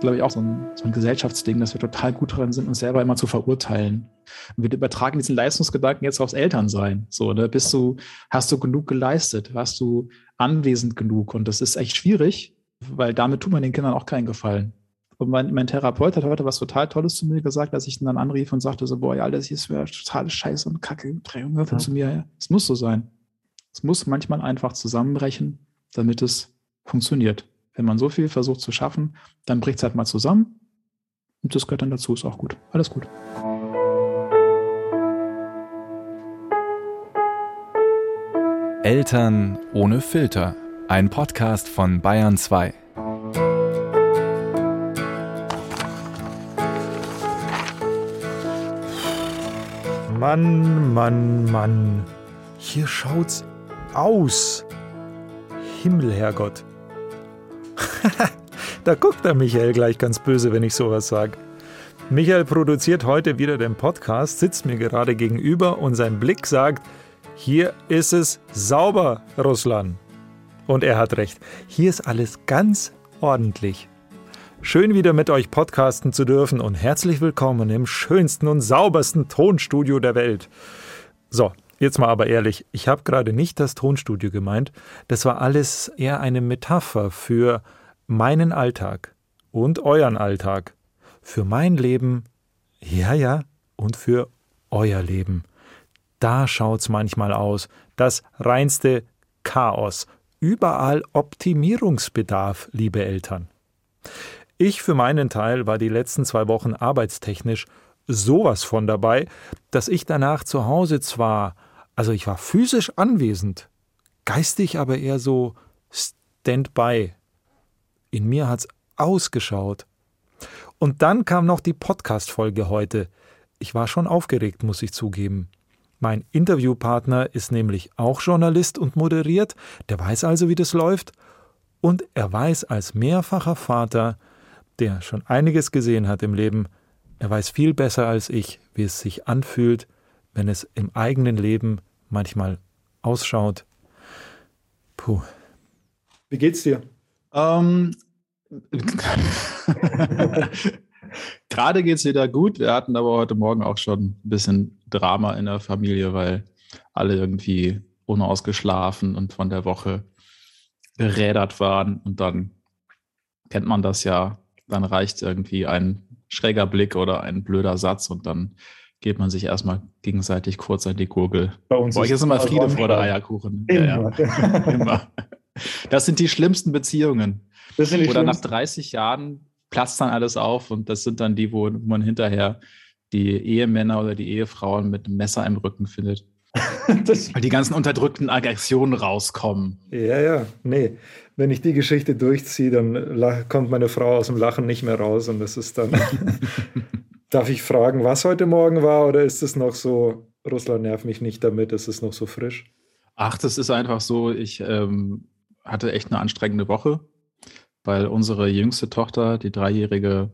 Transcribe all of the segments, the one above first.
glaube ich, auch so ein, so ein, Gesellschaftsding, dass wir total gut darin sind, uns selber immer zu verurteilen. Und wir übertragen diesen Leistungsgedanken jetzt aufs Elternsein. So, ne? Bist du, hast du genug geleistet? Warst du anwesend genug? Und das ist echt schwierig, weil damit tut man den Kindern auch keinen Gefallen. Und mein, mein Therapeut hat heute was total Tolles zu mir gesagt, als ich ihn dann anrief und sagte so, boah, ja, das hier ist total Scheiße und Kacke. Dreh ja. zu mir, es muss so sein. Es muss manchmal einfach zusammenbrechen, damit es funktioniert. Wenn man so viel versucht zu schaffen, dann bricht es halt mal zusammen. Und das gehört dann dazu, ist auch gut. Alles gut. Eltern ohne Filter. Ein Podcast von Bayern 2. Mann, Mann, Mann. Hier schaut's aus. Himmel, Herrgott. da guckt der Michael gleich ganz böse, wenn ich sowas sage. Michael produziert heute wieder den Podcast, sitzt mir gerade gegenüber und sein Blick sagt, hier ist es sauber, Russland. Und er hat recht. Hier ist alles ganz ordentlich. Schön wieder mit euch podcasten zu dürfen und herzlich willkommen im schönsten und saubersten Tonstudio der Welt. So, Jetzt mal aber ehrlich, ich habe gerade nicht das Tonstudio gemeint, das war alles eher eine Metapher für meinen Alltag und euren Alltag, für mein Leben, ja, ja, und für euer Leben. Da schaut's manchmal aus, das reinste Chaos, überall Optimierungsbedarf, liebe Eltern. Ich für meinen Teil war die letzten zwei Wochen arbeitstechnisch sowas von dabei, dass ich danach zu Hause zwar also ich war physisch anwesend, geistig aber eher so Standby. In mir hat's ausgeschaut. Und dann kam noch die Podcast-Folge heute. Ich war schon aufgeregt, muss ich zugeben. Mein Interviewpartner ist nämlich auch Journalist und moderiert, der weiß also, wie das läuft. Und er weiß als mehrfacher Vater, der schon einiges gesehen hat im Leben, er weiß viel besser als ich, wie es sich anfühlt, wenn es im eigenen Leben manchmal ausschaut. Puh. Wie geht's dir? Ähm, Gerade geht es wieder gut. Wir hatten aber heute Morgen auch schon ein bisschen Drama in der Familie, weil alle irgendwie unausgeschlafen und von der Woche gerädert waren. Und dann kennt man das ja. Dann reicht irgendwie ein schräger Blick oder ein blöder Satz und dann geht man sich erstmal gegenseitig kurz an die Gurgel. Bei uns Bei euch ist immer Friede vor der Eierkuchen. Immer. Ja, ja. immer. Das sind die schlimmsten Beziehungen. Das sind die Oder nach 30 Jahren platzt dann alles auf und das sind dann die, wo man hinterher die Ehemänner oder die Ehefrauen mit einem Messer im Rücken findet. Weil die ganzen unterdrückten Aggressionen rauskommen. Ja, ja, nee. Wenn ich die Geschichte durchziehe, dann kommt meine Frau aus dem Lachen nicht mehr raus und das ist dann Darf ich fragen, was heute Morgen war oder ist es noch so, Russland nervt mich nicht damit, ist es noch so frisch? Ach, das ist einfach so, ich ähm, hatte echt eine anstrengende Woche, weil unsere jüngste Tochter, die Dreijährige,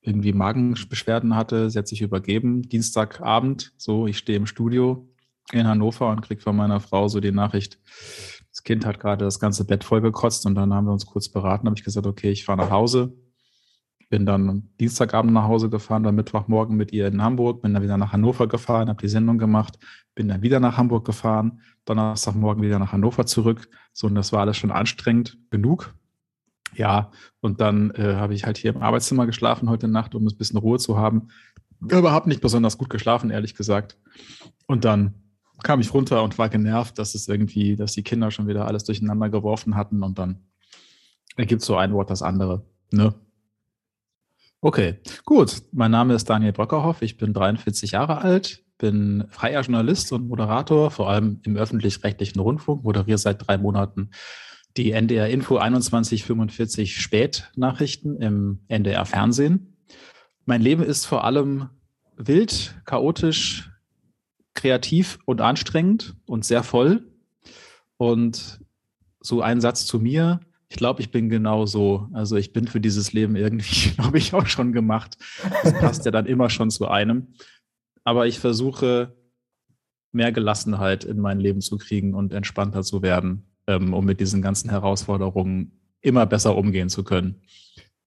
irgendwie Magenbeschwerden hatte. Sie hat sich übergeben, Dienstagabend, so, ich stehe im Studio in Hannover und kriege von meiner Frau so die Nachricht, das Kind hat gerade das ganze Bett vollgekotzt und dann haben wir uns kurz beraten, habe ich gesagt, okay, ich fahre nach Hause, bin dann Dienstagabend nach Hause gefahren, dann Mittwochmorgen mit ihr in Hamburg, bin dann wieder nach Hannover gefahren, habe die Sendung gemacht, bin dann wieder nach Hamburg gefahren, Donnerstagmorgen wieder nach Hannover zurück. So, und das war alles schon anstrengend genug. Ja, und dann äh, habe ich halt hier im Arbeitszimmer geschlafen heute Nacht, um ein bisschen Ruhe zu haben. Überhaupt nicht besonders gut geschlafen, ehrlich gesagt. Und dann kam ich runter und war genervt, dass es irgendwie, dass die Kinder schon wieder alles durcheinander geworfen hatten und dann ergibt so ein Wort das andere. Ne? Okay, gut. Mein Name ist Daniel Bröckerhoff. Ich bin 43 Jahre alt, bin freier Journalist und Moderator, vor allem im öffentlich-rechtlichen Rundfunk, moderiere seit drei Monaten die NDR Info 2145 Spätnachrichten im NDR Fernsehen. Mein Leben ist vor allem wild, chaotisch, kreativ und anstrengend und sehr voll. Und so ein Satz zu mir. Ich glaube, ich bin genau so. Also ich bin für dieses Leben irgendwie, glaube ich, auch schon gemacht. Das passt ja dann immer schon zu einem. Aber ich versuche mehr Gelassenheit in mein Leben zu kriegen und entspannter zu werden, ähm, um mit diesen ganzen Herausforderungen immer besser umgehen zu können.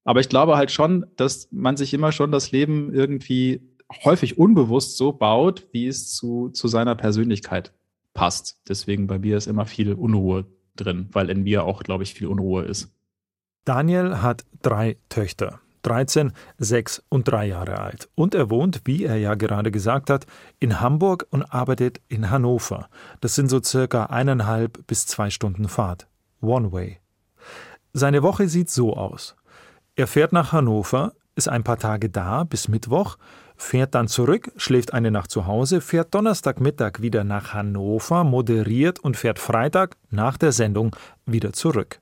Aber ich glaube halt schon, dass man sich immer schon das Leben irgendwie häufig unbewusst so baut, wie es zu, zu seiner Persönlichkeit passt. Deswegen bei mir ist immer viel Unruhe drin, weil in mir auch, glaube ich, viel Unruhe ist. Daniel hat drei Töchter. 13, 6 und 3 Jahre alt. Und er wohnt, wie er ja gerade gesagt hat, in Hamburg und arbeitet in Hannover. Das sind so circa eineinhalb bis zwei Stunden Fahrt. One way. Seine Woche sieht so aus. Er fährt nach Hannover, ist ein paar Tage da bis Mittwoch, fährt dann zurück, schläft eine Nacht zu Hause, fährt Donnerstagmittag wieder nach Hannover, moderiert und fährt Freitag nach der Sendung wieder zurück.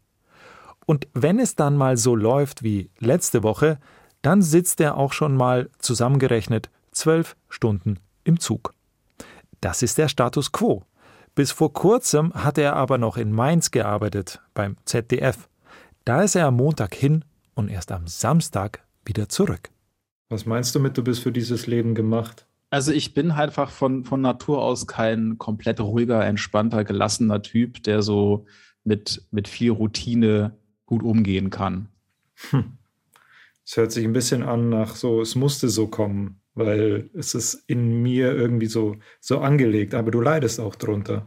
Und wenn es dann mal so läuft wie letzte Woche, dann sitzt er auch schon mal zusammengerechnet zwölf Stunden im Zug. Das ist der Status quo. Bis vor kurzem hat er aber noch in Mainz gearbeitet, beim ZDF. Da ist er am Montag hin und erst am Samstag wieder zurück. Was meinst du mit, du bist für dieses Leben gemacht? Also ich bin halt einfach von, von Natur aus kein komplett ruhiger, entspannter, gelassener Typ, der so mit, mit viel Routine gut umgehen kann. Hm. Es hört sich ein bisschen an nach so, es musste so kommen, weil es ist in mir irgendwie so, so angelegt, aber du leidest auch drunter.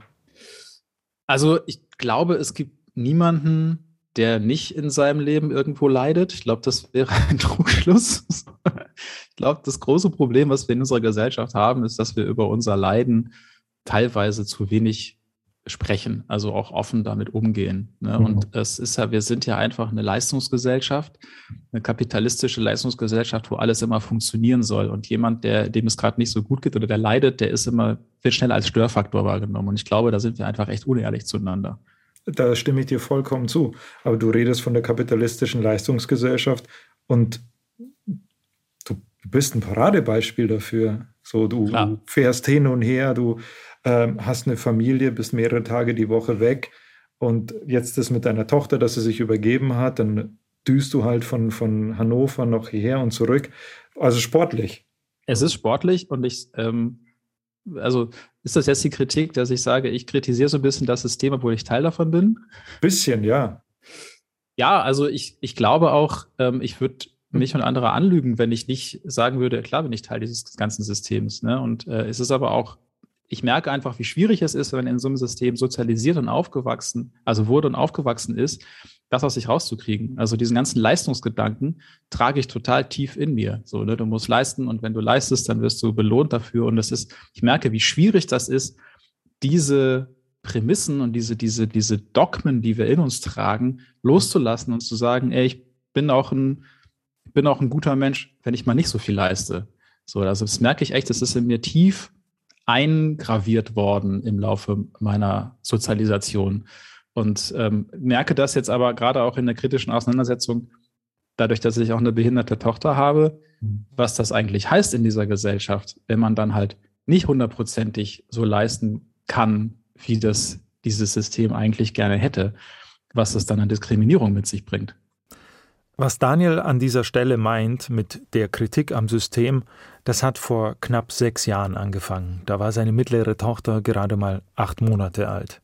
Also ich glaube, es gibt niemanden, der nicht in seinem Leben irgendwo leidet. Ich glaube, das wäre ein Trugschluss. Ich glaube, das große Problem, was wir in unserer Gesellschaft haben, ist, dass wir über unser Leiden teilweise zu wenig sprechen, also auch offen damit umgehen. Ne? Mhm. Und es ist ja, wir sind ja einfach eine Leistungsgesellschaft, eine kapitalistische Leistungsgesellschaft, wo alles immer funktionieren soll. Und jemand, der, dem es gerade nicht so gut geht oder der leidet, der ist immer, wird schnell als Störfaktor wahrgenommen. Und ich glaube, da sind wir einfach echt unehrlich zueinander. Da stimme ich dir vollkommen zu. Aber du redest von der kapitalistischen Leistungsgesellschaft und du bist ein Paradebeispiel dafür. So, du Klar. fährst hin und her, du ähm, hast eine Familie, bist mehrere Tage die Woche weg und jetzt ist mit deiner Tochter, dass sie sich übergeben hat, dann düst du halt von, von Hannover noch hierher und zurück. Also sportlich. Es ist sportlich und ich, ähm, also ist das jetzt die Kritik, dass ich sage, ich kritisiere so ein bisschen das System, obwohl ich Teil davon bin? Bisschen, ja. Ja, also ich, ich glaube auch, ähm, ich würde mich und andere anlügen, wenn ich nicht sagen würde, klar bin ich Teil dieses ganzen Systems. Ne? Und äh, es ist aber auch ich merke einfach, wie schwierig es ist, wenn in so einem System sozialisiert und aufgewachsen, also wurde und aufgewachsen ist, das aus sich rauszukriegen. Also diesen ganzen Leistungsgedanken trage ich total tief in mir. So, ne, du musst leisten und wenn du leistest, dann wirst du belohnt dafür. Und das ist, ich merke, wie schwierig das ist, diese Prämissen und diese, diese, diese Dogmen, die wir in uns tragen, loszulassen und zu sagen, ey, ich bin auch ein, bin auch ein guter Mensch, wenn ich mal nicht so viel leiste. So, also das merke ich echt, das ist in mir tief eingraviert worden im Laufe meiner Sozialisation. Und ähm, merke das jetzt aber gerade auch in der kritischen Auseinandersetzung, dadurch, dass ich auch eine behinderte Tochter habe, was das eigentlich heißt in dieser Gesellschaft, wenn man dann halt nicht hundertprozentig so leisten kann, wie das dieses System eigentlich gerne hätte, was das dann an Diskriminierung mit sich bringt. Was Daniel an dieser Stelle meint mit der Kritik am System, das hat vor knapp sechs Jahren angefangen. Da war seine mittlere Tochter gerade mal acht Monate alt.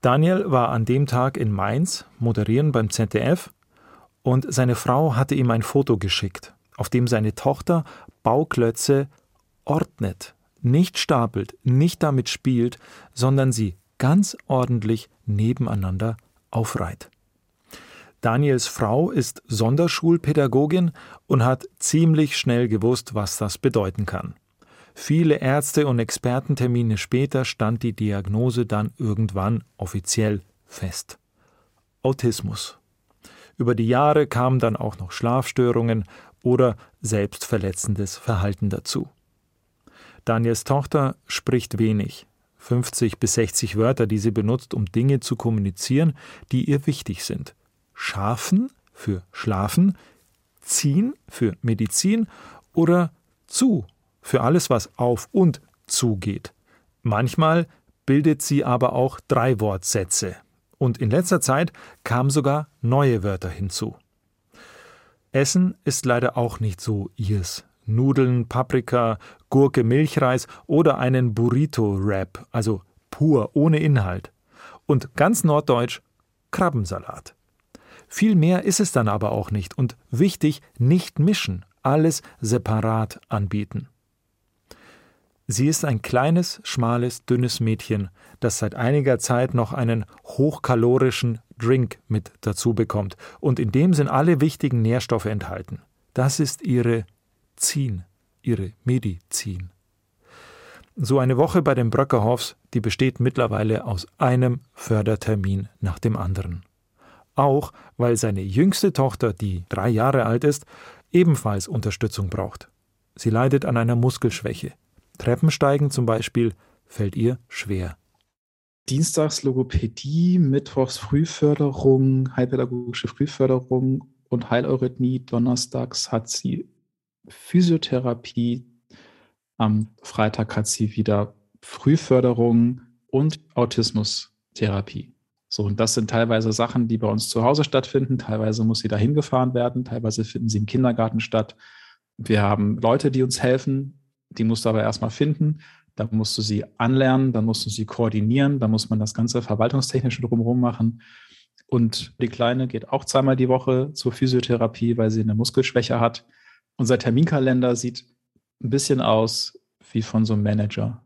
Daniel war an dem Tag in Mainz, moderieren beim ZDF, und seine Frau hatte ihm ein Foto geschickt, auf dem seine Tochter Bauklötze ordnet, nicht stapelt, nicht damit spielt, sondern sie ganz ordentlich nebeneinander aufreiht. Daniels Frau ist Sonderschulpädagogin und hat ziemlich schnell gewusst, was das bedeuten kann. Viele Ärzte und Expertentermine später stand die Diagnose dann irgendwann offiziell fest. Autismus. Über die Jahre kamen dann auch noch Schlafstörungen oder selbstverletzendes Verhalten dazu. Daniels Tochter spricht wenig, 50 bis 60 Wörter, die sie benutzt, um Dinge zu kommunizieren, die ihr wichtig sind. Schafen für Schlafen, Ziehen für Medizin oder zu für alles, was auf und zugeht. Manchmal bildet sie aber auch drei Wortsätze. Und in letzter Zeit kamen sogar neue Wörter hinzu. Essen ist leider auch nicht so ihrs. Nudeln, Paprika, Gurke, Milchreis oder einen Burrito-Wrap, also pur, ohne Inhalt. Und ganz norddeutsch Krabbensalat. Viel mehr ist es dann aber auch nicht und wichtig, nicht mischen, alles separat anbieten. Sie ist ein kleines, schmales, dünnes Mädchen, das seit einiger Zeit noch einen hochkalorischen Drink mit dazu bekommt und in dem sind alle wichtigen Nährstoffe enthalten. Das ist ihre Zin, ihre Medizin. So eine Woche bei den Bröckerhoffs, die besteht mittlerweile aus einem Fördertermin nach dem anderen. Auch weil seine jüngste Tochter, die drei Jahre alt ist, ebenfalls Unterstützung braucht. Sie leidet an einer Muskelschwäche. Treppensteigen zum Beispiel fällt ihr schwer. Dienstags Logopädie, Mittwochs Frühförderung, heilpädagogische Frühförderung und Heileurythmie. Donnerstags hat sie Physiotherapie. Am Freitag hat sie wieder Frühförderung und Autismustherapie. So, und das sind teilweise Sachen, die bei uns zu Hause stattfinden. Teilweise muss sie dahin gefahren werden. Teilweise finden sie im Kindergarten statt. Wir haben Leute, die uns helfen. Die musst du aber erstmal finden. Da musst du sie anlernen, dann musst du sie koordinieren, dann muss man das ganze Verwaltungstechnische drumherum machen. Und die Kleine geht auch zweimal die Woche zur Physiotherapie, weil sie eine Muskelschwäche hat. Unser Terminkalender sieht ein bisschen aus wie von so einem Manager.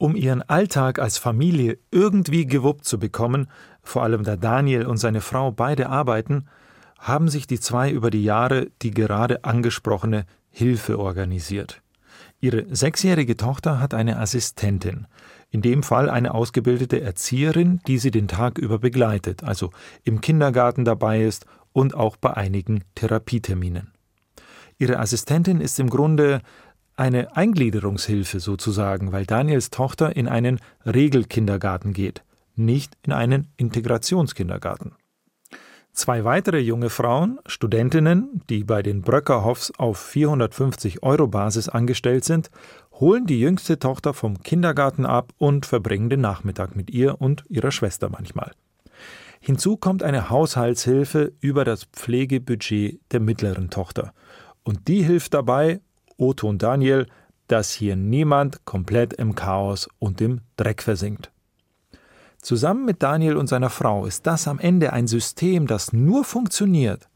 Um ihren Alltag als Familie irgendwie gewuppt zu bekommen, vor allem da Daniel und seine Frau beide arbeiten, haben sich die zwei über die Jahre die gerade angesprochene Hilfe organisiert. Ihre sechsjährige Tochter hat eine Assistentin, in dem Fall eine ausgebildete Erzieherin, die sie den Tag über begleitet, also im Kindergarten dabei ist und auch bei einigen Therapieterminen. Ihre Assistentin ist im Grunde eine Eingliederungshilfe sozusagen, weil Daniels Tochter in einen Regelkindergarten geht, nicht in einen Integrationskindergarten. Zwei weitere junge Frauen, Studentinnen, die bei den Bröckerhoffs auf 450 Euro Basis angestellt sind, holen die jüngste Tochter vom Kindergarten ab und verbringen den Nachmittag mit ihr und ihrer Schwester manchmal. Hinzu kommt eine Haushaltshilfe über das Pflegebudget der mittleren Tochter. Und die hilft dabei, Otto und Daniel, dass hier niemand komplett im Chaos und im Dreck versinkt. Zusammen mit Daniel und seiner Frau ist das am Ende ein System, das nur funktioniert,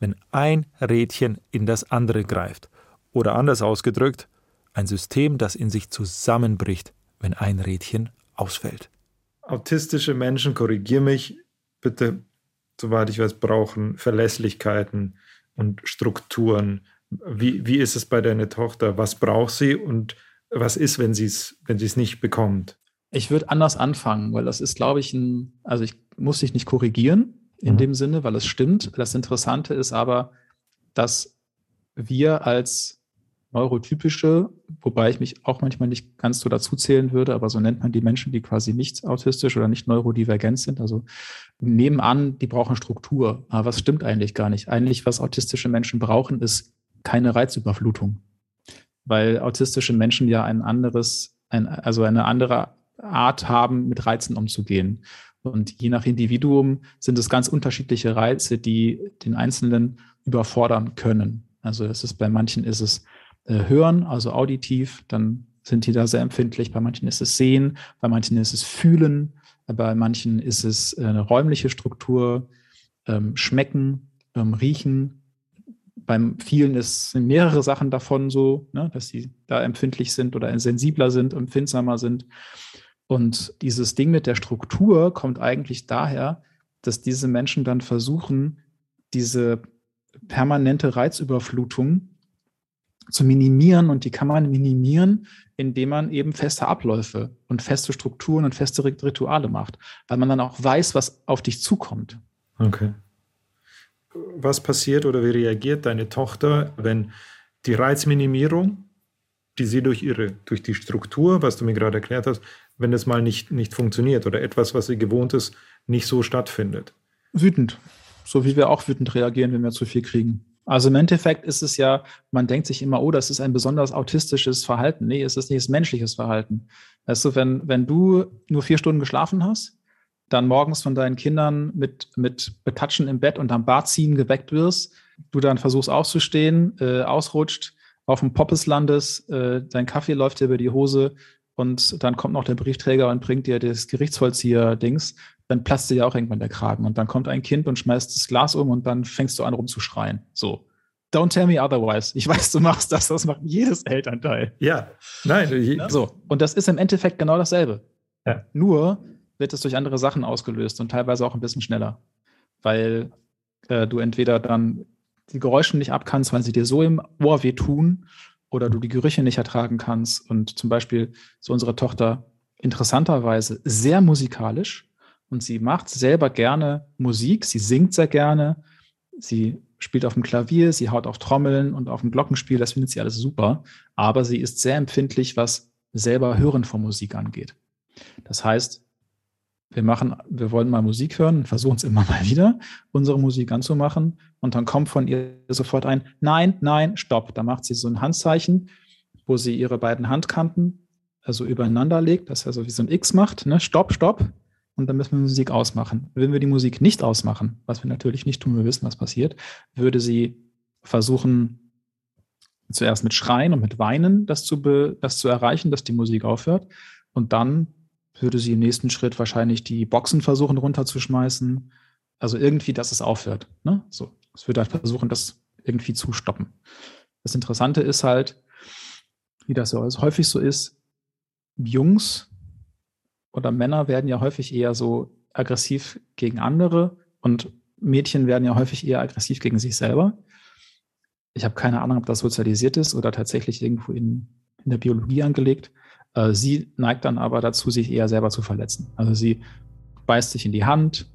wenn ein Rädchen in das andere greift. Oder anders ausgedrückt, ein System, das in sich zusammenbricht, wenn ein Rädchen ausfällt. Autistische Menschen, korrigier mich bitte, soweit ich weiß, brauchen Verlässlichkeiten und Strukturen. Wie, wie ist es bei deiner Tochter? Was braucht sie und was ist, wenn sie es wenn nicht bekommt? Ich würde anders anfangen, weil das ist, glaube ich, ein, also ich muss dich nicht korrigieren in mhm. dem Sinne, weil es stimmt. Das Interessante ist aber, dass wir als neurotypische, wobei ich mich auch manchmal nicht ganz so dazu zählen würde, aber so nennt man die Menschen, die quasi nicht autistisch oder nicht neurodivergent sind. Also nehmen an, die brauchen Struktur. Aber was stimmt eigentlich gar nicht? Eigentlich, was autistische Menschen brauchen, ist keine Reizüberflutung. Weil autistische Menschen ja ein anderes, ein, also eine andere Art haben, mit Reizen umzugehen. Und je nach Individuum sind es ganz unterschiedliche Reize, die den Einzelnen überfordern können. Also es ist bei manchen ist es äh, Hören, also auditiv, dann sind die da sehr empfindlich. Bei manchen ist es Sehen, bei manchen ist es Fühlen, bei manchen ist es äh, eine räumliche Struktur, ähm, Schmecken, ähm, Riechen. Beim vielen ist, sind mehrere Sachen davon so, ne, dass sie da empfindlich sind oder sensibler sind, empfindsamer sind. Und dieses Ding mit der Struktur kommt eigentlich daher, dass diese Menschen dann versuchen, diese permanente Reizüberflutung zu minimieren. Und die kann man minimieren, indem man eben feste Abläufe und feste Strukturen und feste Rituale macht, weil man dann auch weiß, was auf dich zukommt. Okay. Was passiert oder wie reagiert deine Tochter, wenn die Reizminimierung, die sie durch ihre, durch die Struktur, was du mir gerade erklärt hast, wenn es mal nicht, nicht funktioniert oder etwas, was sie gewohnt ist, nicht so stattfindet? Wütend. So wie wir auch wütend reagieren, wenn wir zu viel kriegen. Also im Endeffekt ist es ja, man denkt sich immer, oh, das ist ein besonders autistisches Verhalten. Nee, es ist nicht, ist menschliches Verhalten. Weißt du, wenn, wenn du nur vier Stunden geschlafen hast, dann morgens von deinen Kindern mit, mit Betatschen im Bett und am Bad ziehen geweckt wirst, du dann versuchst aufzustehen, äh, ausrutscht, auf dem Poppes landest, äh, dein Kaffee läuft dir über die Hose, und dann kommt noch der Briefträger und bringt dir das Gerichtsvollzieher-Dings, dann platzt dir ja auch irgendwann der Kragen. Und dann kommt ein Kind und schmeißt das Glas um und dann fängst du an rumzuschreien. So. Don't tell me otherwise. Ich weiß, du machst das, das macht jedes Elternteil. Ja, nein. Ich, so, und das ist im Endeffekt genau dasselbe. Ja. Nur wird es durch andere Sachen ausgelöst und teilweise auch ein bisschen schneller. Weil äh, du entweder dann die Geräusche nicht abkannst, weil sie dir so im Ohr wehtun oder du die Gerüche nicht ertragen kannst. Und zum Beispiel so unsere Tochter interessanterweise sehr musikalisch und sie macht selber gerne Musik, sie singt sehr gerne, sie spielt auf dem Klavier, sie haut auf Trommeln und auf dem Glockenspiel, das findet sie alles super, aber sie ist sehr empfindlich, was selber Hören von Musik angeht. Das heißt, wir machen, wir wollen mal Musik hören, versuchen es immer mal wieder, unsere Musik anzumachen und dann kommt von ihr sofort ein Nein, nein, stopp. Da macht sie so ein Handzeichen, wo sie ihre beiden Handkanten also übereinander legt, dass er so wie so ein X macht, ne? Stopp, stopp. Und dann müssen wir Musik ausmachen. Wenn wir die Musik nicht ausmachen, was wir natürlich nicht tun, wir wissen, was passiert, würde sie versuchen, zuerst mit Schreien und mit Weinen das zu, das zu erreichen, dass die Musik aufhört. Und dann würde sie im nächsten Schritt wahrscheinlich die Boxen versuchen runterzuschmeißen. Also irgendwie, dass es aufhört. Ne? So, es würde halt versuchen, das irgendwie zu stoppen. Das Interessante ist halt, wie das so häufig so ist, Jungs oder Männer werden ja häufig eher so aggressiv gegen andere und Mädchen werden ja häufig eher aggressiv gegen sich selber. Ich habe keine Ahnung, ob das sozialisiert ist oder tatsächlich irgendwo in, in der Biologie angelegt. Äh, sie neigt dann aber dazu, sich eher selber zu verletzen. Also sie beißt sich in die Hand,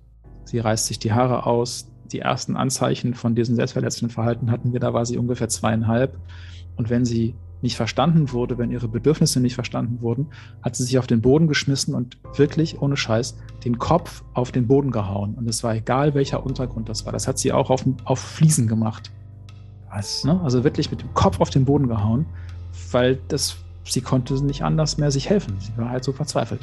sie reißt sich die Haare aus. Die ersten Anzeichen von diesem selbstverletzenden Verhalten hatten wir, da war sie ungefähr zweieinhalb. Und wenn sie nicht verstanden wurde, wenn ihre Bedürfnisse nicht verstanden wurden, hat sie sich auf den Boden geschmissen und wirklich ohne Scheiß den Kopf auf den Boden gehauen. Und es war egal, welcher Untergrund das war. Das hat sie auch auf, auf Fliesen gemacht. Was? Ne? Also wirklich mit dem Kopf auf den Boden gehauen, weil das sie konnte nicht anders mehr sich helfen. Sie war halt so verzweifelt.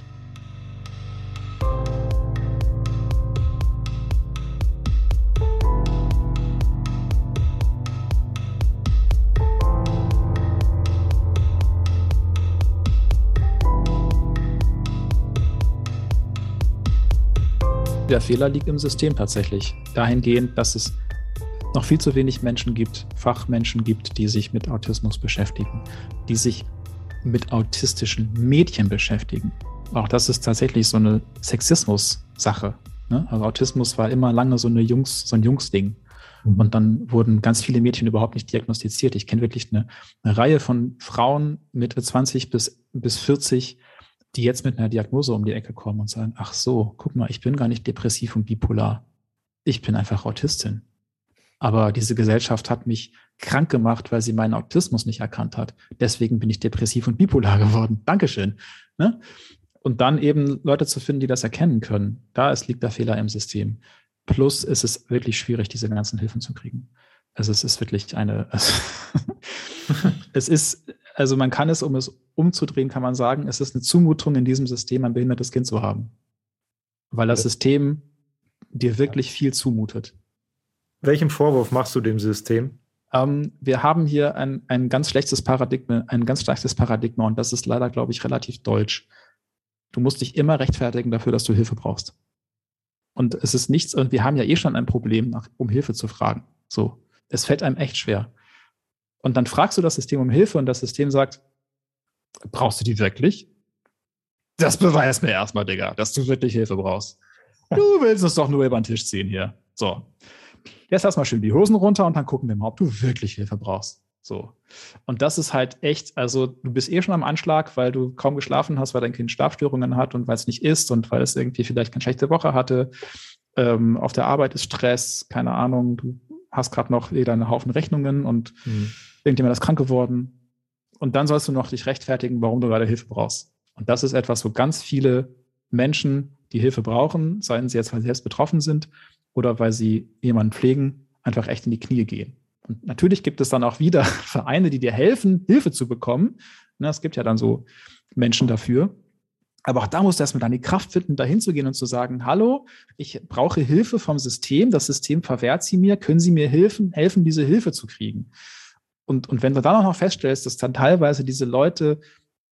Der Fehler liegt im System tatsächlich. Dahingehend, dass es noch viel zu wenig Menschen gibt, Fachmenschen gibt, die sich mit Autismus beschäftigen, die sich mit autistischen Mädchen beschäftigen. Auch das ist tatsächlich so eine Sexismus-Sache. Ne? Also Autismus war immer lange so, eine Jungs, so ein Jungsding. Mhm. Und dann wurden ganz viele Mädchen überhaupt nicht diagnostiziert. Ich kenne wirklich eine, eine, Reihe von Frauen Mitte 20 bis, bis 40, die jetzt mit einer Diagnose um die Ecke kommen und sagen, ach so, guck mal, ich bin gar nicht depressiv und bipolar. Ich bin einfach Autistin. Aber diese Gesellschaft hat mich krank gemacht, weil sie meinen Autismus nicht erkannt hat. Deswegen bin ich depressiv und bipolar geworden. Dankeschön. Ne? Und dann eben Leute zu finden, die das erkennen können. Da ist, liegt der Fehler im System. Plus ist es wirklich schwierig, diese ganzen Hilfen zu kriegen. Also es ist wirklich eine, also es ist, also man kann es, um es umzudrehen, kann man sagen, es ist eine Zumutung in diesem System, ein behindertes Kind zu haben. Weil das System dir wirklich viel zumutet. Welchen Vorwurf machst du dem System? Ähm, wir haben hier ein, ein ganz schlechtes Paradigma, ein ganz schlechtes Paradigma und das ist leider, glaube ich, relativ deutsch. Du musst dich immer rechtfertigen dafür, dass du Hilfe brauchst. Und es ist nichts, und wir haben ja eh schon ein Problem, nach, um Hilfe zu fragen. So. Es fällt einem echt schwer. Und dann fragst du das System um Hilfe und das System sagt, brauchst du die wirklich? Das beweist mir erstmal, Digga, dass du wirklich Hilfe brauchst. Du willst es doch nur über den Tisch ziehen hier. So. Jetzt lass mal schön die Hosen runter und dann gucken wir mal, ob du wirklich Hilfe brauchst. So. Und das ist halt echt, also du bist eh schon am Anschlag, weil du kaum geschlafen hast, weil dein Kind Schlafstörungen hat und weil es nicht isst und weil es irgendwie vielleicht keine schlechte Woche hatte. Ähm, auf der Arbeit ist Stress, keine Ahnung, du hast gerade noch wieder einen Haufen Rechnungen und mhm. irgendjemand ist krank geworden. Und dann sollst du noch dich rechtfertigen, warum du gerade Hilfe brauchst. Und das ist etwas, wo ganz viele Menschen, die Hilfe brauchen, seien sie jetzt, weil sie selbst betroffen sind oder weil sie jemanden pflegen, einfach echt in die Knie gehen. Und natürlich gibt es dann auch wieder Vereine, die dir helfen, Hilfe zu bekommen. Es gibt ja dann so Menschen dafür. Aber auch da musst du erstmal dann die Kraft finden, da hinzugehen und zu sagen, hallo, ich brauche Hilfe vom System, das System verwehrt sie mir, können Sie mir helfen, helfen, diese Hilfe zu kriegen? Und, und wenn du dann auch noch feststellst, dass dann teilweise diese Leute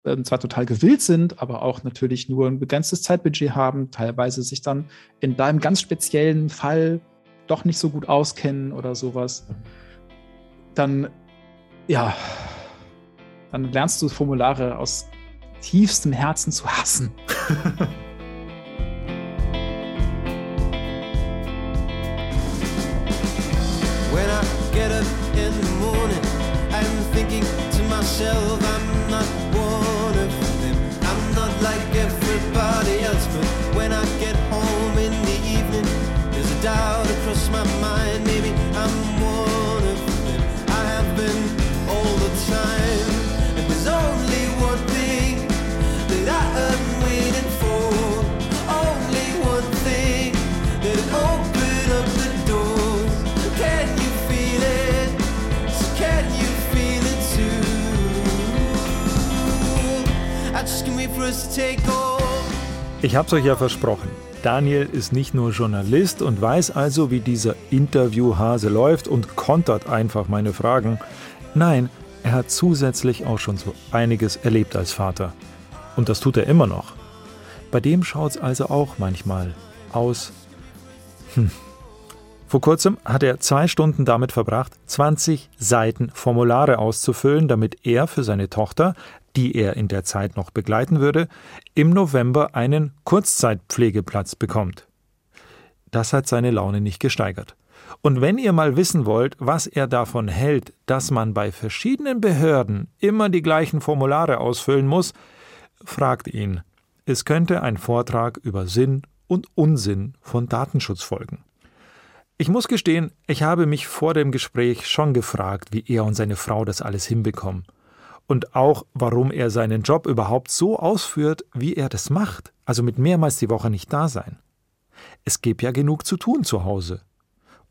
ähm, zwar total gewillt sind, aber auch natürlich nur ein begrenztes Zeitbudget haben, teilweise sich dann in deinem ganz speziellen Fall doch nicht so gut auskennen oder sowas, dann ja, dann lernst du Formulare aus tiefstem Herzen zu hassen. Ich hab's euch ja versprochen. Daniel ist nicht nur Journalist und weiß also, wie dieser Interviewhase läuft und kontert einfach meine Fragen. Nein, er hat zusätzlich auch schon so einiges erlebt als Vater. Und das tut er immer noch. Bei dem schaut's also auch manchmal aus. Hm. Vor kurzem hat er zwei Stunden damit verbracht, 20 Seiten Formulare auszufüllen, damit er für seine Tochter, die er in der Zeit noch begleiten würde, im November einen Kurzzeitpflegeplatz bekommt. Das hat seine Laune nicht gesteigert. Und wenn ihr mal wissen wollt, was er davon hält, dass man bei verschiedenen Behörden immer die gleichen Formulare ausfüllen muss, fragt ihn. Es könnte ein Vortrag über Sinn und Unsinn von Datenschutz folgen. Ich muss gestehen, ich habe mich vor dem Gespräch schon gefragt, wie er und seine Frau das alles hinbekommen. Und auch, warum er seinen Job überhaupt so ausführt, wie er das macht, also mit mehrmals die Woche nicht da sein. Es gibt ja genug zu tun zu Hause.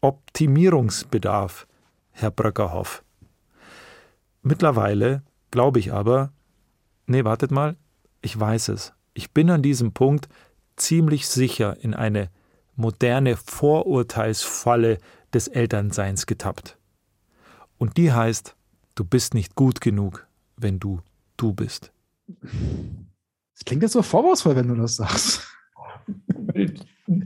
Optimierungsbedarf, Herr Bröckerhoff. Mittlerweile glaube ich aber, nee, wartet mal, ich weiß es. Ich bin an diesem Punkt ziemlich sicher in eine moderne Vorurteilsfalle des Elternseins getappt. Und die heißt, du bist nicht gut genug, wenn du du bist. Das klingt jetzt so vorwurfsvoll, wenn du das sagst.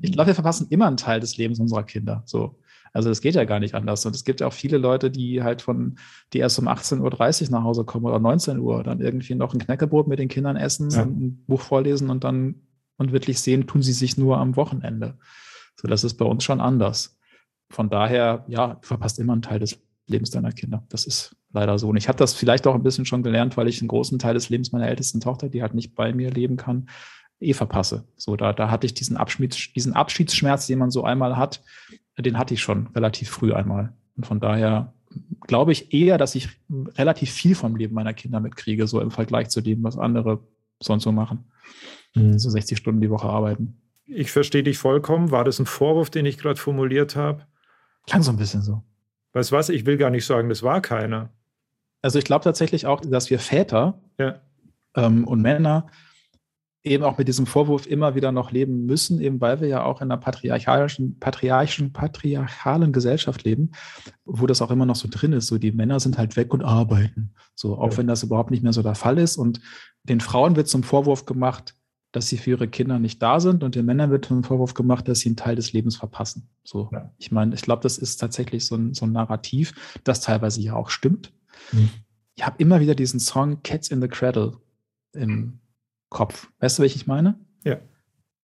Ich glaube, wir verpassen immer einen Teil des Lebens unserer Kinder. So. Also das geht ja gar nicht anders. Und es gibt ja auch viele Leute, die halt von, die erst um 18.30 Uhr nach Hause kommen oder 19 Uhr, dann irgendwie noch ein Knäckebrot mit den Kindern essen ja. und ein Buch vorlesen und dann und wirklich sehen, tun sie sich nur am Wochenende. So, das ist bei uns schon anders. Von daher, ja, du verpasst immer einen Teil des Lebens deiner Kinder. Das ist leider so. Und ich habe das vielleicht auch ein bisschen schon gelernt, weil ich einen großen Teil des Lebens meiner ältesten Tochter, die halt nicht bei mir leben kann, eh verpasse. So, da, da hatte ich diesen, Abschieds, diesen Abschiedsschmerz, den man so einmal hat, den hatte ich schon relativ früh einmal. Und von daher glaube ich eher, dass ich relativ viel vom Leben meiner Kinder mitkriege, so im Vergleich zu dem, was andere sonst so machen. Mhm. So 60 Stunden die Woche arbeiten. Ich verstehe dich vollkommen. War das ein Vorwurf, den ich gerade formuliert habe? Klang so ein bisschen so. Weißt du was? Ich will gar nicht sagen, das war keiner. Also ich glaube tatsächlich auch, dass wir Väter ja. ähm, und Männer eben auch mit diesem Vorwurf immer wieder noch leben müssen, eben weil wir ja auch in einer patriarchalischen, patriarchischen, patriarchalen Gesellschaft leben, wo das auch immer noch so drin ist. So, die Männer sind halt weg und arbeiten. So, auch ja. wenn das überhaupt nicht mehr so der Fall ist. Und den Frauen wird zum Vorwurf gemacht, dass sie für ihre Kinder nicht da sind und den Männern wird zum Vorwurf gemacht, dass sie einen Teil des Lebens verpassen. So, ja. ich meine, ich glaube, das ist tatsächlich so ein, so ein Narrativ, das teilweise ja auch stimmt. Mhm. Ich habe immer wieder diesen Song Cats in the Cradle im Kopf. Weißt du, welchen ich meine? Ja.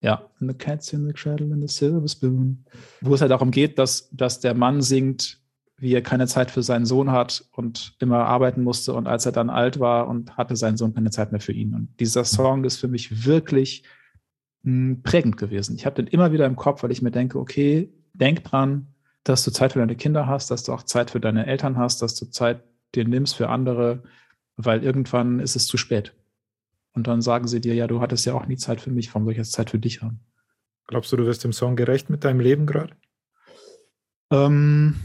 Ja, and the cat's in the cradle and the silver spoon. Wo es halt darum geht, dass, dass der Mann singt, wie er keine Zeit für seinen Sohn hat und immer arbeiten musste. Und als er dann alt war und hatte seinen Sohn keine Zeit mehr für ihn. Und dieser Song ist für mich wirklich mh, hm, prägend gewesen. Ich habe den immer wieder im Kopf, weil ich mir denke, okay, denk dran, dass du Zeit für deine Kinder hast, dass du auch Zeit für deine Eltern hast, dass du Zeit dir nimmst für andere, weil irgendwann ist es zu spät. Und dann sagen sie dir, ja, du hattest ja auch nie Zeit für mich, warum soll ich jetzt Zeit für dich haben? Glaubst du, du wirst dem Song gerecht mit deinem Leben gerade? Ähm,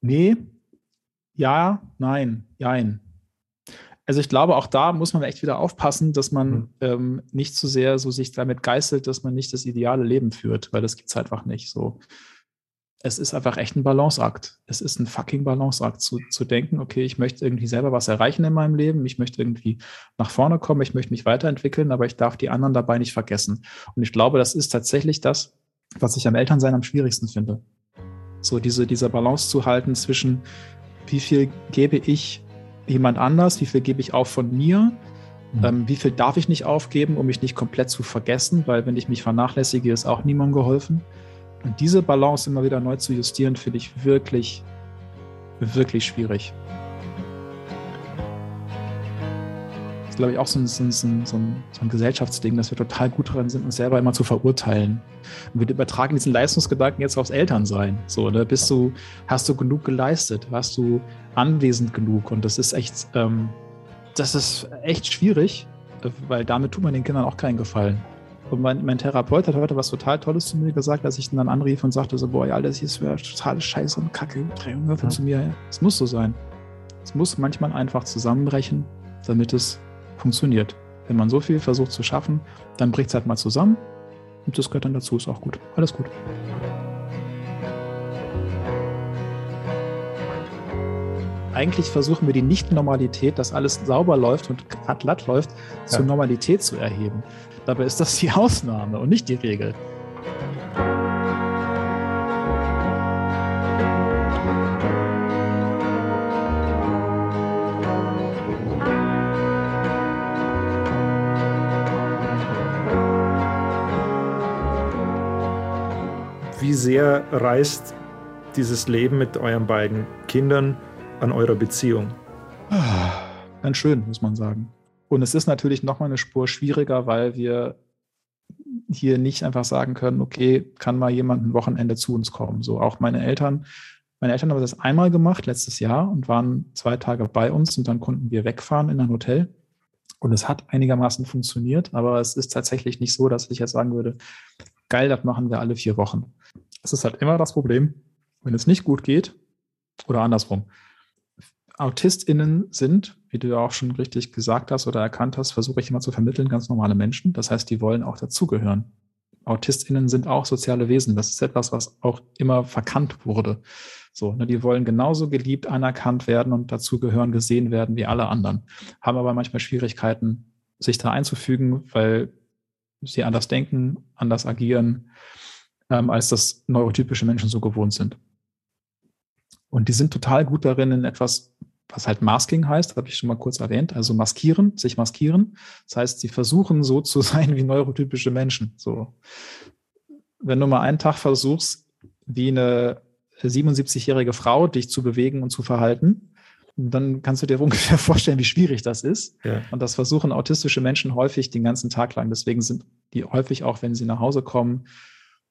nee, ja, nein, jein. Also ich glaube, auch da muss man echt wieder aufpassen, dass man mhm. ähm, nicht zu sehr so sich damit geißelt, dass man nicht das ideale Leben führt, weil das gibt es einfach nicht so. Es ist einfach echt ein Balanceakt. Es ist ein fucking Balanceakt zu, zu denken, okay, ich möchte irgendwie selber was erreichen in meinem Leben, ich möchte irgendwie nach vorne kommen, ich möchte mich weiterentwickeln, aber ich darf die anderen dabei nicht vergessen. Und ich glaube, das ist tatsächlich das, was ich am Elternsein am schwierigsten finde. So diese, diese Balance zu halten zwischen, wie viel gebe ich jemand anders, wie viel gebe ich auf von mir, mhm. ähm, wie viel darf ich nicht aufgeben, um mich nicht komplett zu vergessen, weil wenn ich mich vernachlässige, ist auch niemandem geholfen. Und diese Balance immer wieder neu zu justieren, finde ich wirklich, wirklich schwierig. Das ist, glaube ich, auch so ein, so, ein, so, ein, so ein, Gesellschaftsding, dass wir total gut daran sind, uns selber immer zu verurteilen. Und wir übertragen diesen Leistungsgedanken jetzt aufs Elternsein. So, ne? Bist du, hast du genug geleistet? Warst du anwesend genug? Und das ist echt, ähm, das ist echt schwierig, weil damit tut man den Kindern auch keinen Gefallen. Und mein, mein, Therapeut hat heute was total Tolles zu mir gesagt, als ich ihn dann anrief und sagte so, boah, ja, das hier ist totale Scheiße und Kacke. Junge, ja. zu mir, es muss so sein. Es muss manchmal einfach zusammenbrechen, damit es funktioniert. Wenn man so viel versucht zu schaffen, dann bricht es halt mal zusammen und das gehört dann dazu, ist auch gut. Alles gut. Eigentlich versuchen wir die Nicht-Normalität, dass alles sauber läuft und glatt läuft, ja. zur Normalität zu erheben. Dabei ist das die Ausnahme und nicht die Regel. Wie sehr reißt dieses Leben mit euren beiden Kindern an eurer Beziehung? Ah, ganz schön, muss man sagen. Und es ist natürlich nochmal eine Spur schwieriger, weil wir hier nicht einfach sagen können, okay, kann mal jemand ein Wochenende zu uns kommen. So auch meine Eltern, meine Eltern haben das einmal gemacht letztes Jahr und waren zwei Tage bei uns und dann konnten wir wegfahren in ein Hotel. Und es hat einigermaßen funktioniert, aber es ist tatsächlich nicht so, dass ich jetzt sagen würde, geil, das machen wir alle vier Wochen. Es ist halt immer das Problem, wenn es nicht gut geht oder andersrum. AutistInnen sind, wie du ja auch schon richtig gesagt hast oder erkannt hast, versuche ich immer zu vermitteln, ganz normale Menschen. Das heißt, die wollen auch dazugehören. AutistInnen sind auch soziale Wesen. Das ist etwas, was auch immer verkannt wurde. So, ne, die wollen genauso geliebt, anerkannt werden und dazugehören, gesehen werden wie alle anderen. Haben aber manchmal Schwierigkeiten, sich da einzufügen, weil sie anders denken, anders agieren, ähm, als das neurotypische Menschen so gewohnt sind. Und die sind total gut darin, in etwas was halt Masking heißt, habe ich schon mal kurz erwähnt, also maskieren, sich maskieren. Das heißt, sie versuchen so zu sein wie neurotypische Menschen. So, wenn du mal einen Tag versuchst, wie eine 77-jährige Frau dich zu bewegen und zu verhalten, dann kannst du dir ungefähr vorstellen, wie schwierig das ist. Ja. Und das versuchen autistische Menschen häufig den ganzen Tag lang. Deswegen sind die häufig auch, wenn sie nach Hause kommen,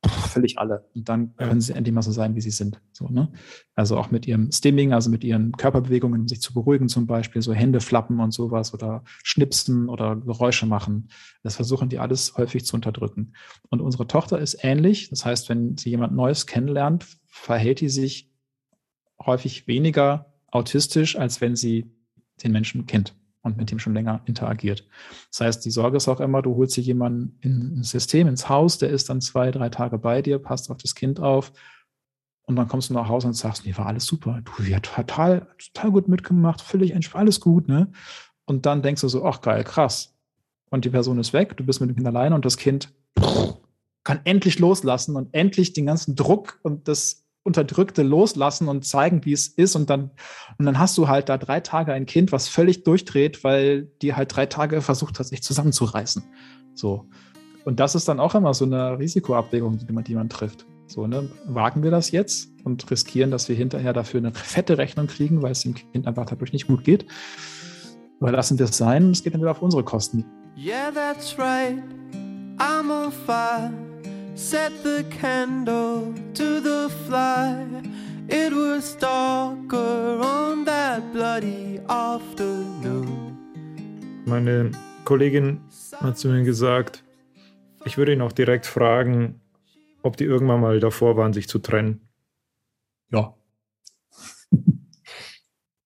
völlig alle. Und dann können sie endlich mal so sein, wie sie sind. So, ne? Also auch mit ihrem Stimming, also mit ihren Körperbewegungen, um sich zu beruhigen zum Beispiel, so Hände flappen und sowas oder schnipsen oder Geräusche machen. Das versuchen die alles häufig zu unterdrücken. Und unsere Tochter ist ähnlich. Das heißt, wenn sie jemand Neues kennenlernt, verhält die sich häufig weniger autistisch, als wenn sie den Menschen kennt und mit ihm schon länger interagiert. Das heißt, die Sorge ist auch immer, du holst dir jemanden in ein System, ins Haus, der ist dann zwei, drei Tage bei dir, passt auf das Kind auf und dann kommst du nach Hause und sagst, nee, war alles super, du, ja, total, total gut mitgemacht, völlig alles gut, ne? Und dann denkst du so, ach geil, krass. Und die Person ist weg, du bist mit dem Kind alleine und das Kind kann endlich loslassen und endlich den ganzen Druck und das Unterdrückte loslassen und zeigen, wie es ist. Und dann, und dann hast du halt da drei Tage ein Kind, was völlig durchdreht, weil die halt drei Tage versucht hat, sich zusammenzureißen. So. Und das ist dann auch immer so eine Risikoabwägung, die man, die man trifft. So, ne? Wagen wir das jetzt und riskieren, dass wir hinterher dafür eine fette Rechnung kriegen, weil es dem Kind einfach dadurch nicht gut geht? Oder lassen wir es sein? Es geht dann wieder auf unsere Kosten. Yeah, that's right. I'm on fire. Set the candle to the fly. It was darker on that bloody afternoon. Meine Kollegin hat zu mir gesagt, ich würde ihn auch direkt fragen, ob die irgendwann mal davor waren, sich zu trennen. Ja.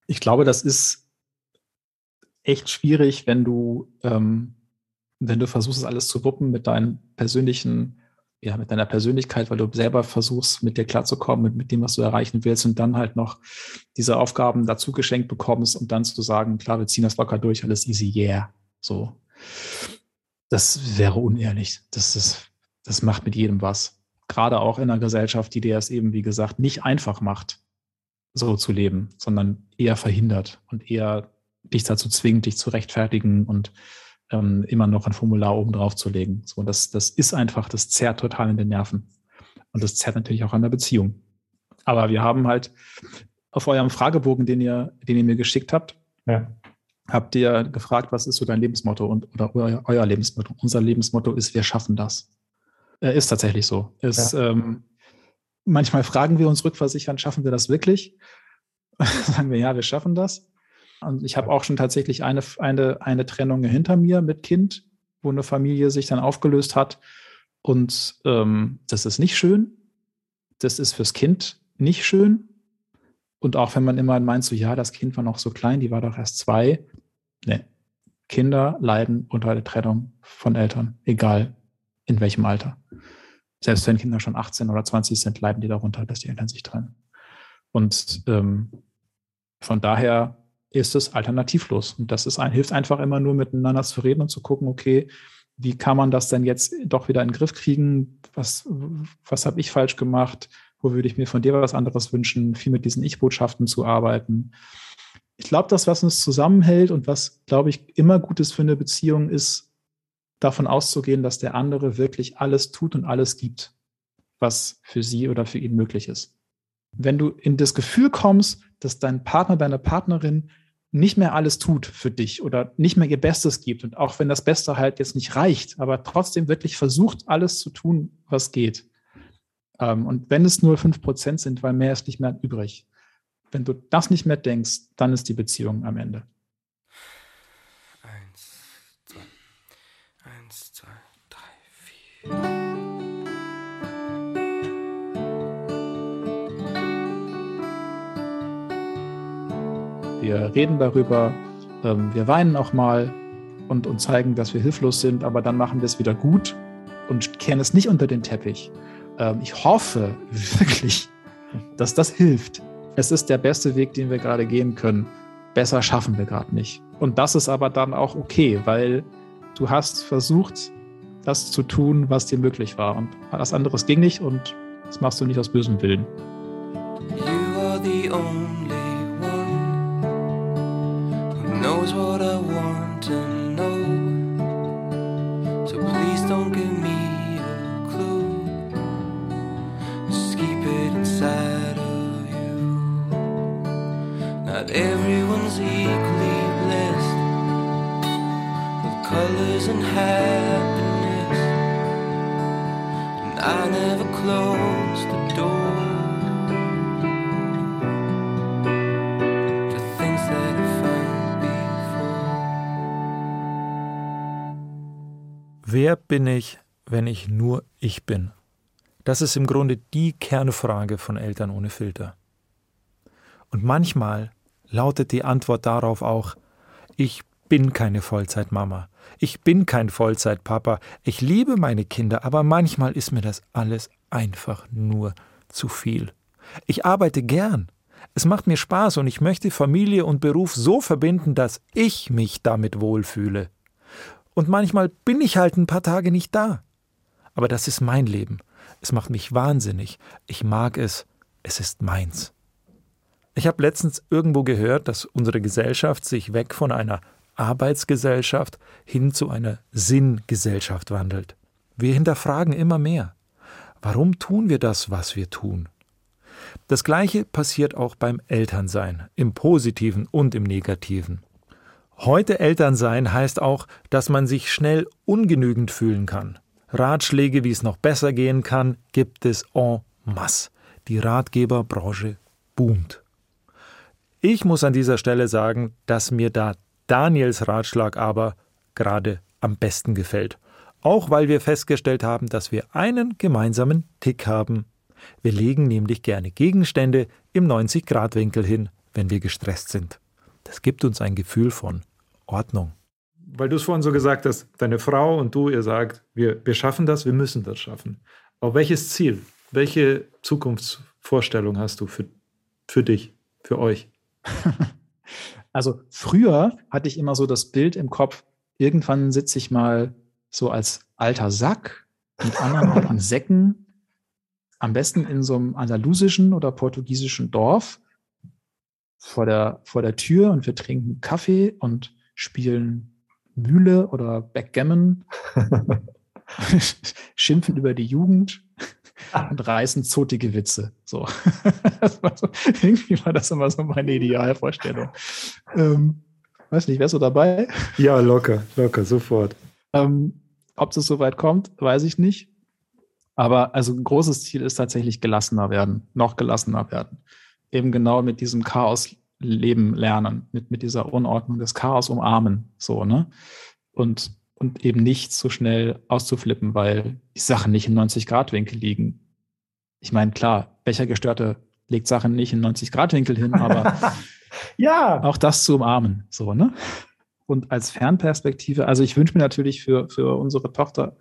Ich glaube, das ist echt schwierig, wenn du, ähm, wenn du versuchst, alles zu wuppen mit deinen persönlichen ja, mit deiner Persönlichkeit, weil du selber versuchst, mit dir klarzukommen, mit, mit dem, was du erreichen willst und dann halt noch diese Aufgaben dazu geschenkt bekommst und dann zu sagen, klar, wir ziehen das locker durch, alles easy, yeah. So. Das wäre unehrlich. Das ist, das macht mit jedem was. Gerade auch in einer Gesellschaft, die dir es eben, wie gesagt, nicht einfach macht, so zu leben, sondern eher verhindert und eher dich dazu zwingt, dich zu rechtfertigen und ähm, immer noch ein Formular oben drauf zu legen. So, das, das ist einfach, das zerrt total in den Nerven. Und das zerrt natürlich auch an der Beziehung. Aber wir haben halt auf eurem Fragebogen, den ihr, den ihr mir geschickt habt, ja. habt ihr gefragt, was ist so dein Lebensmotto und oder euer, euer Lebensmotto. Unser Lebensmotto ist, wir schaffen das. Äh, ist tatsächlich so. Ist, ja. ähm, manchmal fragen wir uns rückversichern, schaffen wir das wirklich? Sagen wir, ja, wir schaffen das. Und ich habe auch schon tatsächlich eine, eine, eine Trennung hinter mir mit Kind, wo eine Familie sich dann aufgelöst hat. Und ähm, das ist nicht schön. Das ist fürs Kind nicht schön. Und auch wenn man immer meint, so ja, das Kind war noch so klein, die war doch erst zwei. Nee. Kinder leiden unter der Trennung von Eltern, egal in welchem Alter. Selbst wenn Kinder schon 18 oder 20 sind, leiden die darunter, dass die Eltern sich trennen. Und ähm, von daher ist es alternativlos. Und das ist ein, hilft einfach immer nur miteinander zu reden und zu gucken, okay, wie kann man das denn jetzt doch wieder in den Griff kriegen? Was, was habe ich falsch gemacht? Wo würde ich mir von dir was anderes wünschen? Viel mit diesen Ich-Botschaften zu arbeiten. Ich glaube, das, was uns zusammenhält und was, glaube ich, immer gut ist für eine Beziehung, ist davon auszugehen, dass der andere wirklich alles tut und alles gibt, was für sie oder für ihn möglich ist. Wenn du in das Gefühl kommst, dass dein Partner, deine Partnerin nicht mehr alles tut für dich oder nicht mehr ihr Bestes gibt und auch wenn das Beste halt jetzt nicht reicht, aber trotzdem wirklich versucht, alles zu tun, was geht. Ähm, und wenn es nur fünf Prozent sind, weil mehr ist nicht mehr übrig. Wenn du das nicht mehr denkst, dann ist die Beziehung am Ende. Wir reden darüber, ähm, wir weinen auch mal und, und zeigen, dass wir hilflos sind, aber dann machen wir es wieder gut und kehren es nicht unter den Teppich. Ähm, ich hoffe wirklich, dass das hilft. Es ist der beste Weg, den wir gerade gehen können. Besser schaffen wir gerade nicht. Und das ist aber dann auch okay, weil du hast versucht, das zu tun, was dir möglich war. Und alles anderes ging nicht und das machst du nicht aus bösem Willen. You are the only colors and happiness. And I never closed the door. Wer bin ich, wenn ich nur ich bin? Das ist im Grunde die Kernfrage von Eltern ohne Filter. Und manchmal lautet die Antwort darauf auch, ich bin keine Vollzeitmama, ich bin kein Vollzeitpapa, ich liebe meine Kinder, aber manchmal ist mir das alles einfach nur zu viel. Ich arbeite gern, es macht mir Spaß und ich möchte Familie und Beruf so verbinden, dass ich mich damit wohlfühle. Und manchmal bin ich halt ein paar Tage nicht da. Aber das ist mein Leben. Es macht mich wahnsinnig. Ich mag es. Es ist meins. Ich habe letztens irgendwo gehört, dass unsere Gesellschaft sich weg von einer Arbeitsgesellschaft hin zu einer Sinngesellschaft wandelt. Wir hinterfragen immer mehr. Warum tun wir das, was wir tun? Das Gleiche passiert auch beim Elternsein, im positiven und im negativen. Heute Eltern sein heißt auch, dass man sich schnell ungenügend fühlen kann. Ratschläge, wie es noch besser gehen kann, gibt es en masse. Die Ratgeberbranche boomt. Ich muss an dieser Stelle sagen, dass mir da Daniels Ratschlag aber gerade am besten gefällt. Auch weil wir festgestellt haben, dass wir einen gemeinsamen Tick haben. Wir legen nämlich gerne Gegenstände im 90-Grad-Winkel hin, wenn wir gestresst sind. Das gibt uns ein Gefühl von Ordnung. Weil du es vorhin so gesagt hast, deine Frau und du, ihr sagt, wir, wir schaffen das, wir müssen das schaffen. Aber welches Ziel, welche Zukunftsvorstellung hast du für, für dich, für euch? Also früher hatte ich immer so das Bild im Kopf, irgendwann sitze ich mal so als alter Sack mit anderen alten Säcken, am besten in so einem andalusischen oder portugiesischen Dorf vor der, vor der Tür und wir trinken Kaffee und spielen Mühle oder Backgammon, schimpfen über die Jugend und reißen zotige Witze. So. war so. Irgendwie war das immer so meine Idealvorstellung. Ähm, weiß nicht, wärst du dabei? Ja, locker, locker, sofort. Ähm, ob es so weit kommt, weiß ich nicht. Aber also ein großes Ziel ist tatsächlich gelassener werden, noch gelassener werden. Eben genau mit diesem Chaos leben lernen, mit, mit dieser Unordnung, das Chaos umarmen, so, ne? Und und eben nicht so schnell auszuflippen, weil die Sachen nicht im 90-Grad-Winkel liegen. Ich meine, klar, Bechergestörte legt Sachen nicht im 90-Grad-Winkel hin, aber ja, auch das zu umarmen, so, ne? Und als Fernperspektive, also ich wünsche mir natürlich für, für unsere Tochter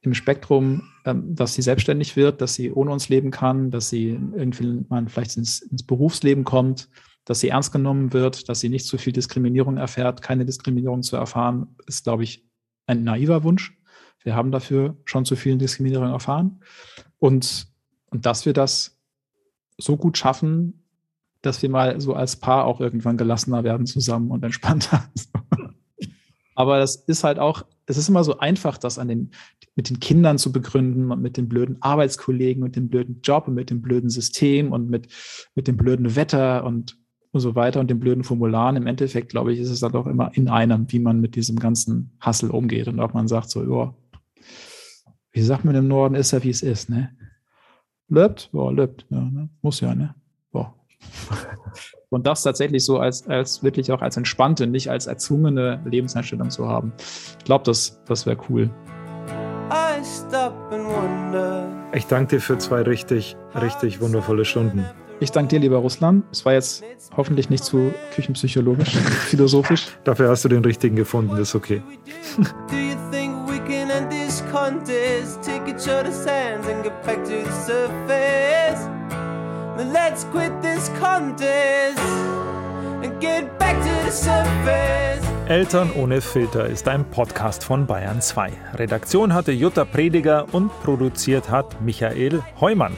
im Spektrum, ähm, dass sie selbstständig wird, dass sie ohne uns leben kann, dass sie irgendwie mal vielleicht ins, ins Berufsleben kommt, dass sie ernst genommen wird, dass sie nicht zu viel Diskriminierung erfährt. Keine Diskriminierung zu erfahren, ist, glaube ich, ein naiver Wunsch. Wir haben dafür schon zu vielen Diskriminierungen erfahren. Und, und dass wir das so gut schaffen, dass wir mal so als Paar auch irgendwann gelassener werden zusammen und entspannter. Aber das ist halt auch, es ist immer so einfach, das an den, mit den Kindern zu begründen und mit den blöden Arbeitskollegen und dem blöden Job und mit dem blöden System und mit, mit dem blöden Wetter und und so weiter und den blöden Formularen. Im Endeffekt, glaube ich, ist es dann doch immer in einem, wie man mit diesem ganzen Hassel umgeht und ob man sagt so, ja, wie sagt man im Norden, ist ja wie es ist, ne? Löbt? Ja, löbt, ja, ne? muss ja, ne? Boah. Und das tatsächlich so als, als wirklich auch als entspannte, nicht als erzwungene Lebenseinstellung zu haben. Ich glaube, das, das wäre cool. Ich danke dir für zwei richtig, richtig wundervolle Stunden. Ich danke dir, lieber Russland. Es war jetzt hoffentlich nicht zu küchenpsychologisch, philosophisch. Dafür hast du den richtigen gefunden, das ist okay. Let's quit this contest and get back to the surface. Eltern ohne Filter ist ein Podcast von Bayern 2. Redaktion hatte Jutta Prediger und produziert hat Michael Heumann.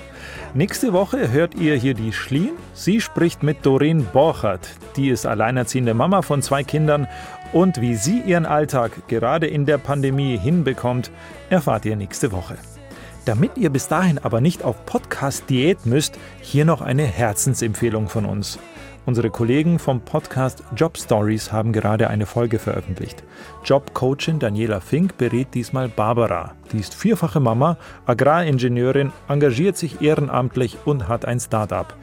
Nächste Woche hört ihr hier die Schlien. Sie spricht mit Doreen Borchert. Die ist alleinerziehende Mama von zwei Kindern. Und wie sie ihren Alltag gerade in der Pandemie hinbekommt, erfahrt ihr nächste Woche. Damit ihr bis dahin aber nicht auf Podcast-Diät müsst, hier noch eine Herzensempfehlung von uns. Unsere Kollegen vom Podcast Job Stories haben gerade eine Folge veröffentlicht. Jobcoachin Daniela Fink berät diesmal Barbara. Die ist vierfache Mama, Agraringenieurin, engagiert sich ehrenamtlich und hat ein Start-up.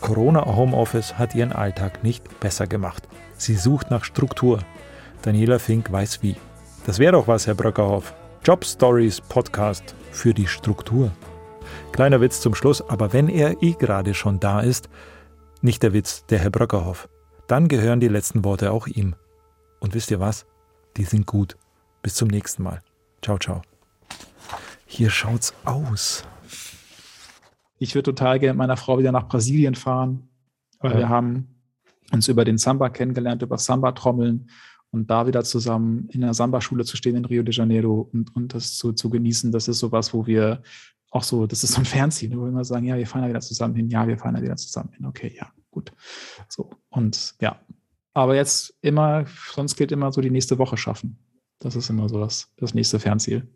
Corona Homeoffice hat ihren Alltag nicht besser gemacht. Sie sucht nach Struktur. Daniela Fink weiß wie. Das wäre doch was, Herr Bröckerhoff. Job Stories Podcast für die Struktur. Kleiner Witz zum Schluss, aber wenn er eh gerade schon da ist, nicht der Witz, der Herr Bröckerhoff. Dann gehören die letzten Worte auch ihm. Und wisst ihr was? Die sind gut. Bis zum nächsten Mal. Ciao, ciao. Hier schaut's aus. Ich würde total gerne mit meiner Frau wieder nach Brasilien fahren, weil ja. wir haben uns über den Samba kennengelernt, über Samba-Trommeln und da wieder zusammen in der Samba-Schule zu stehen in Rio de Janeiro und, und das zu, zu genießen, das ist sowas, wo wir auch so, das ist so ein Fernziehen, wo wir immer sagen, ja, wir fahren da wieder zusammen hin, ja, wir fahren da wieder zusammen hin, okay, ja, gut. So, und ja. Aber jetzt immer, sonst gilt immer so die nächste Woche schaffen. Das ist immer so das, das nächste Fernziel.